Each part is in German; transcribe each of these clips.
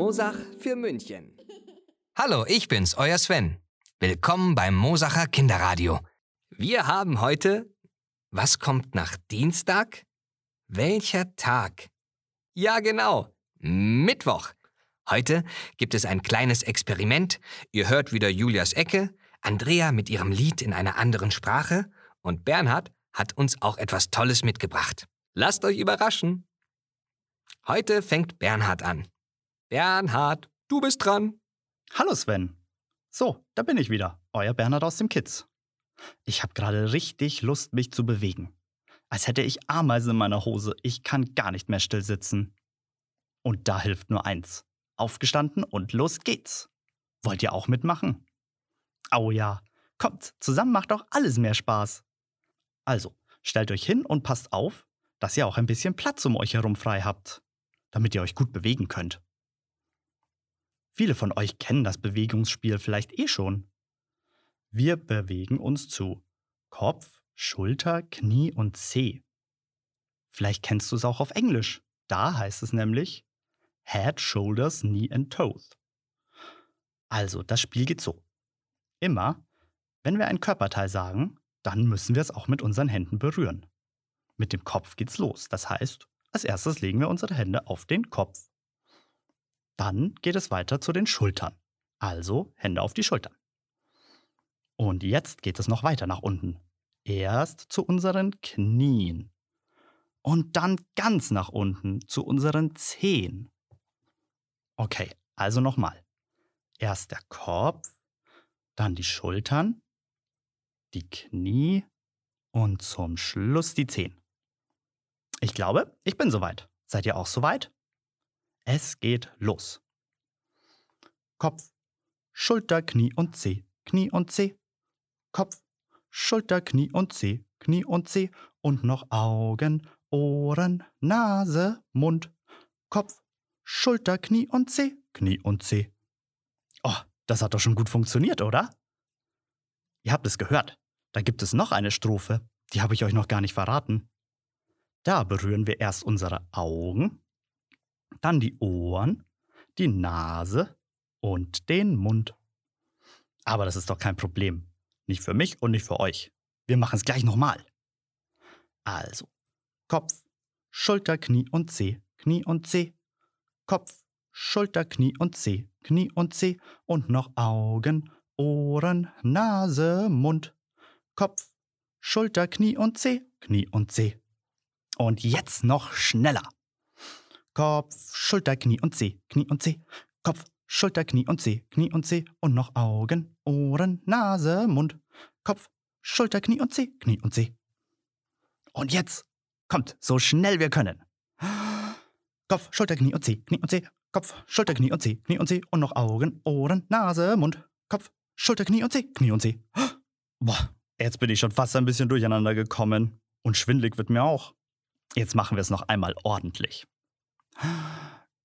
Mosach für München. Hallo, ich bin's, euer Sven. Willkommen beim Mosacher Kinderradio. Wir haben heute. Was kommt nach Dienstag? Welcher Tag? Ja, genau. Mittwoch. Heute gibt es ein kleines Experiment. Ihr hört wieder Julias Ecke, Andrea mit ihrem Lied in einer anderen Sprache und Bernhard hat uns auch etwas Tolles mitgebracht. Lasst euch überraschen. Heute fängt Bernhard an. Bernhard, du bist dran. Hallo Sven. So, da bin ich wieder, euer Bernhard aus dem Kids. Ich habe gerade richtig Lust, mich zu bewegen. Als hätte ich Ameisen in meiner Hose. Ich kann gar nicht mehr still sitzen. Und da hilft nur eins. Aufgestanden und los geht's. Wollt ihr auch mitmachen? Au ja, kommt, zusammen macht auch alles mehr Spaß. Also, stellt euch hin und passt auf, dass ihr auch ein bisschen Platz um euch herum frei habt, damit ihr euch gut bewegen könnt. Viele von euch kennen das Bewegungsspiel vielleicht eh schon. Wir bewegen uns zu Kopf, Schulter, Knie und Zeh. Vielleicht kennst du es auch auf Englisch. Da heißt es nämlich Head, Shoulders, Knee and Toes. Also, das Spiel geht so. Immer, wenn wir ein Körperteil sagen, dann müssen wir es auch mit unseren Händen berühren. Mit dem Kopf geht's los. Das heißt, als erstes legen wir unsere Hände auf den Kopf. Dann geht es weiter zu den Schultern. Also Hände auf die Schultern. Und jetzt geht es noch weiter nach unten. Erst zu unseren Knien. Und dann ganz nach unten zu unseren Zehen. Okay, also nochmal. Erst der Kopf, dann die Schultern, die Knie und zum Schluss die Zehen. Ich glaube, ich bin soweit. Seid ihr auch soweit? Es geht los. Kopf, Schulter, Knie und Zeh, Knie und Zeh. Kopf, Schulter, Knie und Zeh, Knie und Zeh. Und noch Augen, Ohren, Nase, Mund. Kopf, Schulter, Knie und Zeh, Knie und Zeh. Oh, das hat doch schon gut funktioniert, oder? Ihr habt es gehört. Da gibt es noch eine Strophe. Die habe ich euch noch gar nicht verraten. Da berühren wir erst unsere Augen, dann die Ohren, die Nase und den Mund. Aber das ist doch kein Problem. Nicht für mich und nicht für euch. Wir machen es gleich nochmal. Also, Kopf, Schulter, Knie und Zeh, Knie und Zeh. Kopf, Schulter, Knie und Zeh, Knie und Zeh. Und noch Augen, Ohren, Nase, Mund. Kopf, Schulter, Knie und Zeh, Knie und Zeh. Und jetzt noch schneller. Kopf, Schulter, Knie und Zeh, Knie und Zeh. Kopf, Schulter, Knie und Zeh, Knie und Zeh. Und noch Augen, Ohren, Nase, Mund. Kopf, Schulter, Knie und Zeh, Knie und Zeh. Und jetzt kommt so schnell wir können. Kopf, Schulter, Knie und Zeh, Knie und Zeh. Kopf, Schulter, Knie und Zeh, Knie und Zeh. Und noch Augen, Ohren, Nase, Mund. Kopf, Schulter, Knie und Zeh, Knie und Zeh. Boah, jetzt bin ich schon fast ein bisschen durcheinander gekommen. Und schwindlig wird mir auch. Jetzt machen wir es noch einmal ordentlich.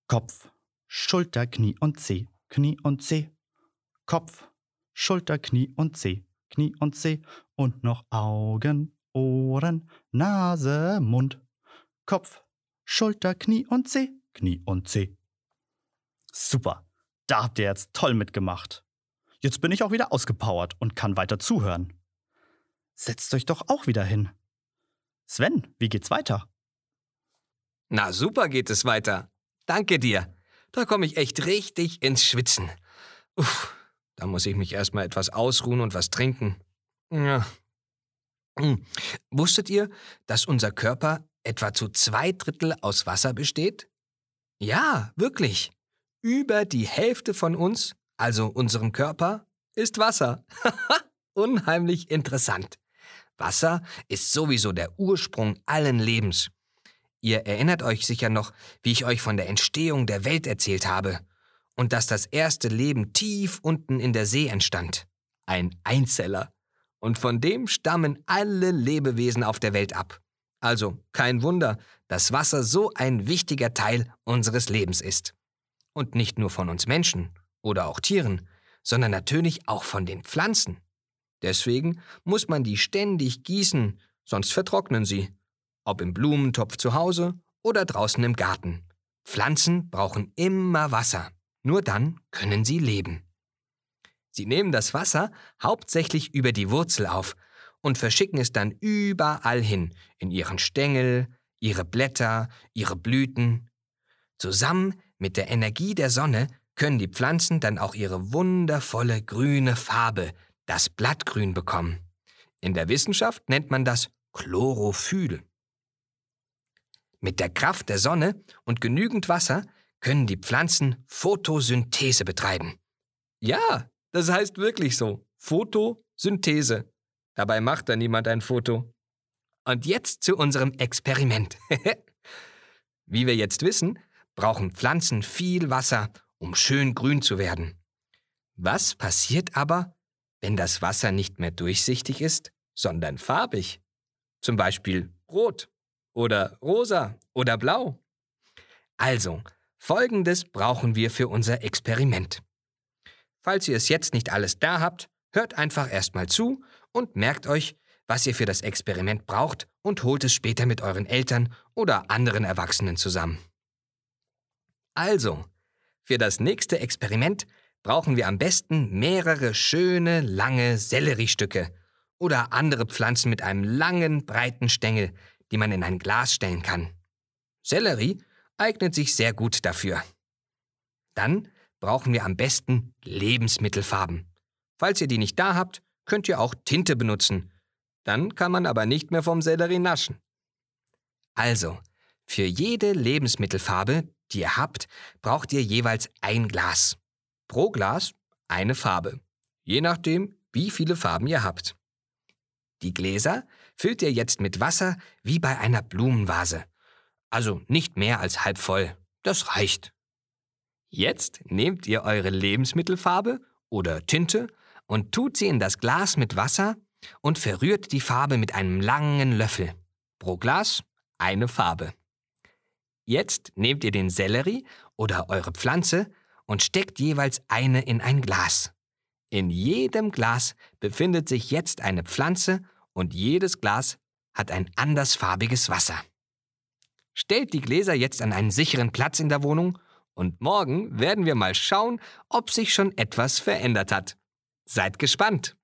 Kopf, Schulter, Knie und Zeh, Knie und Zeh. Kopf, Schulter, Knie und Zeh, Knie und Zeh. Und noch Augen, Ohren, Nase, Mund. Kopf, Schulter, Knie und Zeh, Knie und Zeh. Super, da habt ihr jetzt toll mitgemacht. Jetzt bin ich auch wieder ausgepowert und kann weiter zuhören. Setzt euch doch auch wieder hin. Sven, wie geht's weiter? Na super geht es weiter. Danke dir. Da komme ich echt richtig ins Schwitzen. Uff, da muss ich mich erstmal etwas ausruhen und was trinken. Ja. Hm. Wusstet ihr, dass unser Körper etwa zu zwei Drittel aus Wasser besteht? Ja, wirklich. Über die Hälfte von uns, also unserem Körper, ist Wasser. Unheimlich interessant. Wasser ist sowieso der Ursprung allen Lebens. Ihr erinnert euch sicher noch, wie ich euch von der Entstehung der Welt erzählt habe und dass das erste Leben tief unten in der See entstand. Ein Einzeller. Und von dem stammen alle Lebewesen auf der Welt ab. Also kein Wunder, dass Wasser so ein wichtiger Teil unseres Lebens ist. Und nicht nur von uns Menschen oder auch Tieren, sondern natürlich auch von den Pflanzen. Deswegen muss man die ständig gießen, sonst vertrocknen sie. Ob im Blumentopf zu Hause oder draußen im Garten. Pflanzen brauchen immer Wasser. Nur dann können sie leben. Sie nehmen das Wasser hauptsächlich über die Wurzel auf und verschicken es dann überall hin, in ihren Stängel, ihre Blätter, ihre Blüten. Zusammen mit der Energie der Sonne können die Pflanzen dann auch ihre wundervolle grüne Farbe, das Blattgrün, bekommen. In der Wissenschaft nennt man das Chlorophyll. Mit der Kraft der Sonne und genügend Wasser können die Pflanzen Photosynthese betreiben. Ja, das heißt wirklich so. Photosynthese. Dabei macht da niemand ein Foto. Und jetzt zu unserem Experiment. Wie wir jetzt wissen, brauchen Pflanzen viel Wasser, um schön grün zu werden. Was passiert aber, wenn das Wasser nicht mehr durchsichtig ist, sondern farbig? Zum Beispiel rot oder rosa oder blau. Also, Folgendes brauchen wir für unser Experiment. Falls ihr es jetzt nicht alles da habt, hört einfach erstmal zu und merkt euch, was ihr für das Experiment braucht und holt es später mit euren Eltern oder anderen Erwachsenen zusammen. Also, für das nächste Experiment brauchen wir am besten mehrere schöne, lange Selleriestücke oder andere Pflanzen mit einem langen, breiten Stängel, die man in ein Glas stellen kann. Sellerie eignet sich sehr gut dafür. Dann brauchen wir am besten Lebensmittelfarben. Falls ihr die nicht da habt, könnt ihr auch Tinte benutzen. Dann kann man aber nicht mehr vom Sellerie naschen. Also, für jede Lebensmittelfarbe, die ihr habt, braucht ihr jeweils ein Glas. Pro Glas eine Farbe. Je nachdem, wie viele Farben ihr habt. Die Gläser füllt ihr jetzt mit Wasser wie bei einer Blumenvase. Also nicht mehr als halb voll. Das reicht. Jetzt nehmt ihr eure Lebensmittelfarbe oder Tinte und tut sie in das Glas mit Wasser und verrührt die Farbe mit einem langen Löffel. Pro Glas eine Farbe. Jetzt nehmt ihr den Sellerie oder eure Pflanze und steckt jeweils eine in ein Glas. In jedem Glas befindet sich jetzt eine Pflanze und jedes Glas hat ein andersfarbiges Wasser. Stellt die Gläser jetzt an einen sicheren Platz in der Wohnung und morgen werden wir mal schauen, ob sich schon etwas verändert hat. Seid gespannt!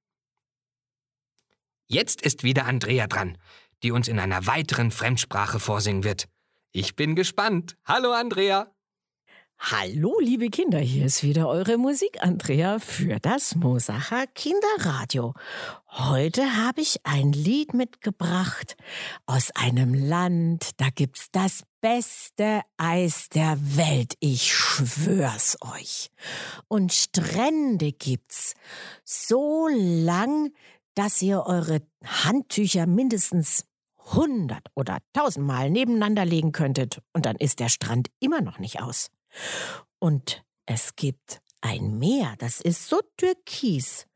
Jetzt ist wieder Andrea dran, die uns in einer weiteren Fremdsprache vorsingen wird. Ich bin gespannt. Hallo Andrea! Hallo, liebe Kinder, hier ist wieder eure Musik, Andrea, für das Mosacher Kinderradio. Heute habe ich ein Lied mitgebracht aus einem Land, da gibt's das beste Eis der Welt, ich schwör's euch. Und Strände gibt's so lang, dass ihr eure Handtücher mindestens hundert oder tausendmal nebeneinander legen könntet und dann ist der Strand immer noch nicht aus. Und es gibt ein Meer, das ist so türkis,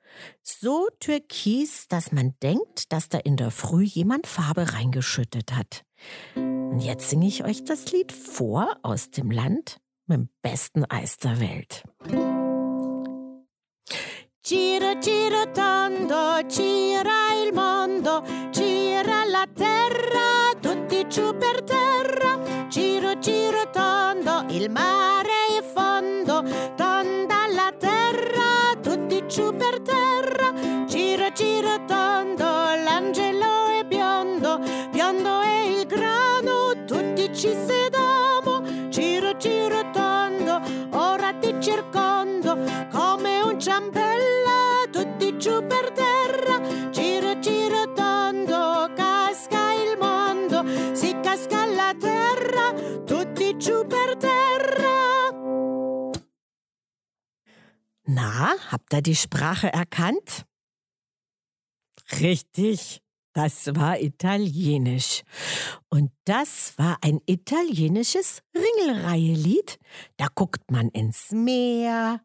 so türkis, dass man denkt, dass da in der Früh jemand Farbe reingeschüttet hat. Und jetzt singe ich euch das Lied vor aus dem Land mit dem besten Eis der Welt. Gira, gira tondo, gira il mondo, gira la terra, tondo, Habt ihr die Sprache erkannt? Richtig. Das war italienisch. Und das war ein italienisches Ringelreihe-Lied. Da guckt man ins Meer,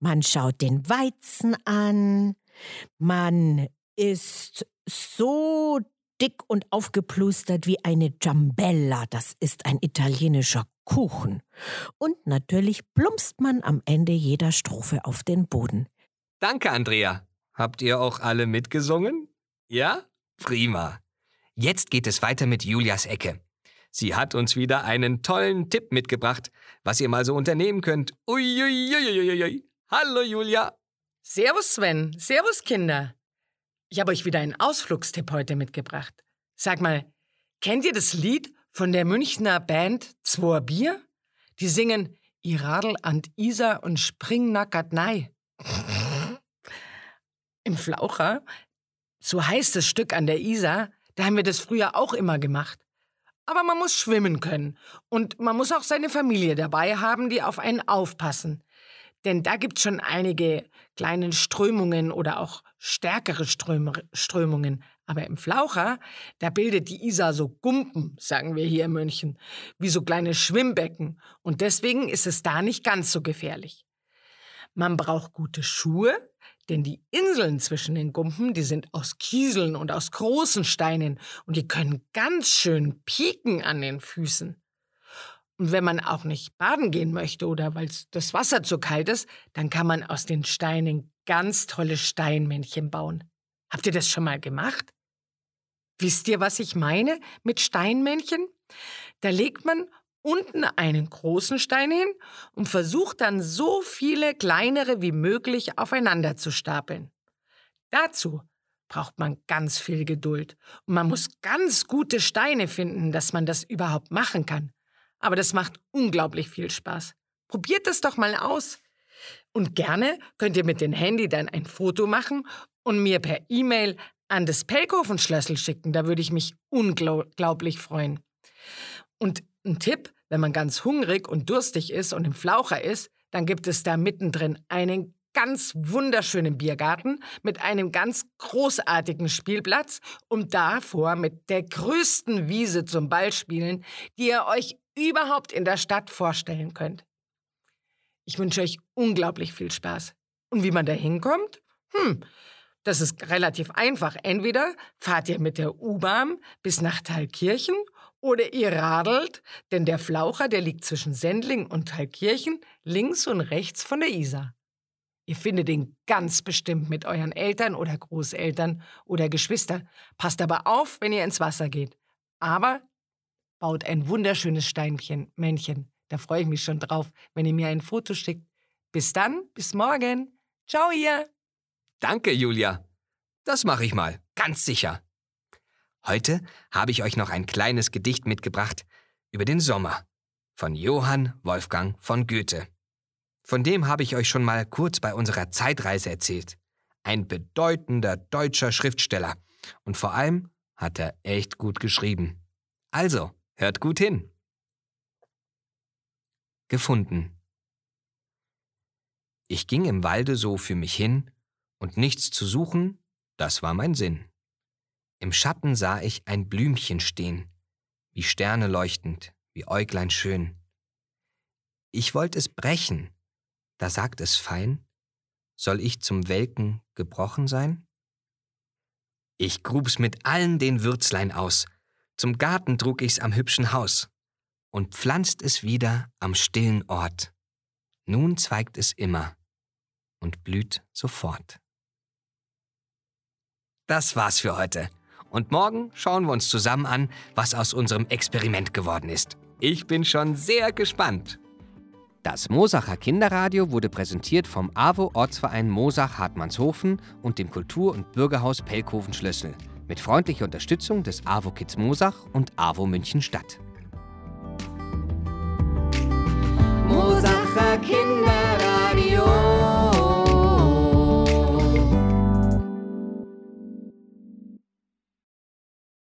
man schaut den Weizen an, man ist so dick und aufgeplustert wie eine Giambella. Das ist ein italienischer Kuchen. Und natürlich plumpst man am Ende jeder Strophe auf den Boden. Danke, Andrea. Habt ihr auch alle mitgesungen? Ja? Prima. Jetzt geht es weiter mit Julias Ecke. Sie hat uns wieder einen tollen Tipp mitgebracht, was ihr mal so unternehmen könnt. Uiuiuiui. Hallo Julia. Servus Sven, Servus Kinder. Ich habe euch wieder einen Ausflugstipp heute mitgebracht. Sag mal, kennt ihr das Lied von der Münchner Band Zwoer Bier? Die singen I Radl an Isar und spring nackert nei. Im Flaucher, so heißt das Stück an der Isar, da haben wir das früher auch immer gemacht. Aber man muss schwimmen können und man muss auch seine Familie dabei haben, die auf einen aufpassen. Denn da gibt es schon einige kleine Strömungen oder auch stärkere Ström Strömungen. Aber im Flaucher, da bildet die Isar so Gumpen, sagen wir hier in München, wie so kleine Schwimmbecken. Und deswegen ist es da nicht ganz so gefährlich. Man braucht gute Schuhe, denn die Inseln zwischen den Gumpen, die sind aus Kieseln und aus großen Steinen und die können ganz schön pieken an den Füßen. Und wenn man auch nicht baden gehen möchte oder weil das Wasser zu kalt ist, dann kann man aus den Steinen ganz tolle Steinmännchen bauen. Habt ihr das schon mal gemacht? Wisst ihr, was ich meine mit Steinmännchen? Da legt man unten einen großen Stein hin und versucht dann so viele kleinere wie möglich aufeinander zu stapeln. Dazu braucht man ganz viel Geduld und man muss ganz gute Steine finden, dass man das überhaupt machen kann. Aber das macht unglaublich viel Spaß. Probiert es doch mal aus. Und gerne könnt ihr mit dem Handy dann ein Foto machen und mir per E-Mail an das Pelkofen-Schlüssel schicken. Da würde ich mich unglaublich freuen. Und ein Tipp, wenn man ganz hungrig und durstig ist und im Flaucher ist, dann gibt es da mittendrin einen ganz wunderschönen Biergarten mit einem ganz großartigen Spielplatz und davor mit der größten Wiese zum Ballspielen, die ihr euch überhaupt in der Stadt vorstellen könnt. Ich wünsche euch unglaublich viel Spaß. Und wie man da hinkommt? Hm, das ist relativ einfach. Entweder fahrt ihr mit der U-Bahn bis nach Thalkirchen oder ihr radelt, denn der Flaucher, der liegt zwischen Sendling und Thalkirchen, links und rechts von der Isar. Ihr findet ihn ganz bestimmt mit euren Eltern oder Großeltern oder Geschwistern. Passt aber auf, wenn ihr ins Wasser geht. Aber baut ein wunderschönes Steinchen, Männchen. Da freue ich mich schon drauf, wenn ihr mir ein Foto schickt. Bis dann, bis morgen. Ciao ihr. Danke, Julia. Das mache ich mal, ganz sicher. Heute habe ich euch noch ein kleines Gedicht mitgebracht über den Sommer von Johann Wolfgang von Goethe. Von dem habe ich euch schon mal kurz bei unserer Zeitreise erzählt. Ein bedeutender deutscher Schriftsteller. Und vor allem hat er echt gut geschrieben. Also, Hört gut hin. Gefunden. Ich ging im Walde so für mich hin, und nichts zu suchen, das war mein Sinn. Im Schatten sah ich ein Blümchen stehen, wie Sterne leuchtend, wie Äuglein schön. Ich wollt es brechen, da sagt es fein, soll ich zum Welken gebrochen sein? Ich grub's mit allen den Würzlein aus, zum Garten trug ich's am hübschen Haus und pflanzt es wieder am stillen Ort. Nun zweigt es immer und blüht sofort. Das war's für heute. Und morgen schauen wir uns zusammen an, was aus unserem Experiment geworden ist. Ich bin schon sehr gespannt. Das Mosacher Kinderradio wurde präsentiert vom AWO Ortsverein Mosach Hartmannshofen und dem Kultur- und Bürgerhaus Pelkoven Schlössel mit freundlicher Unterstützung des AWO Kids Mosach und AWO München Stadt. Mosacher Kinder.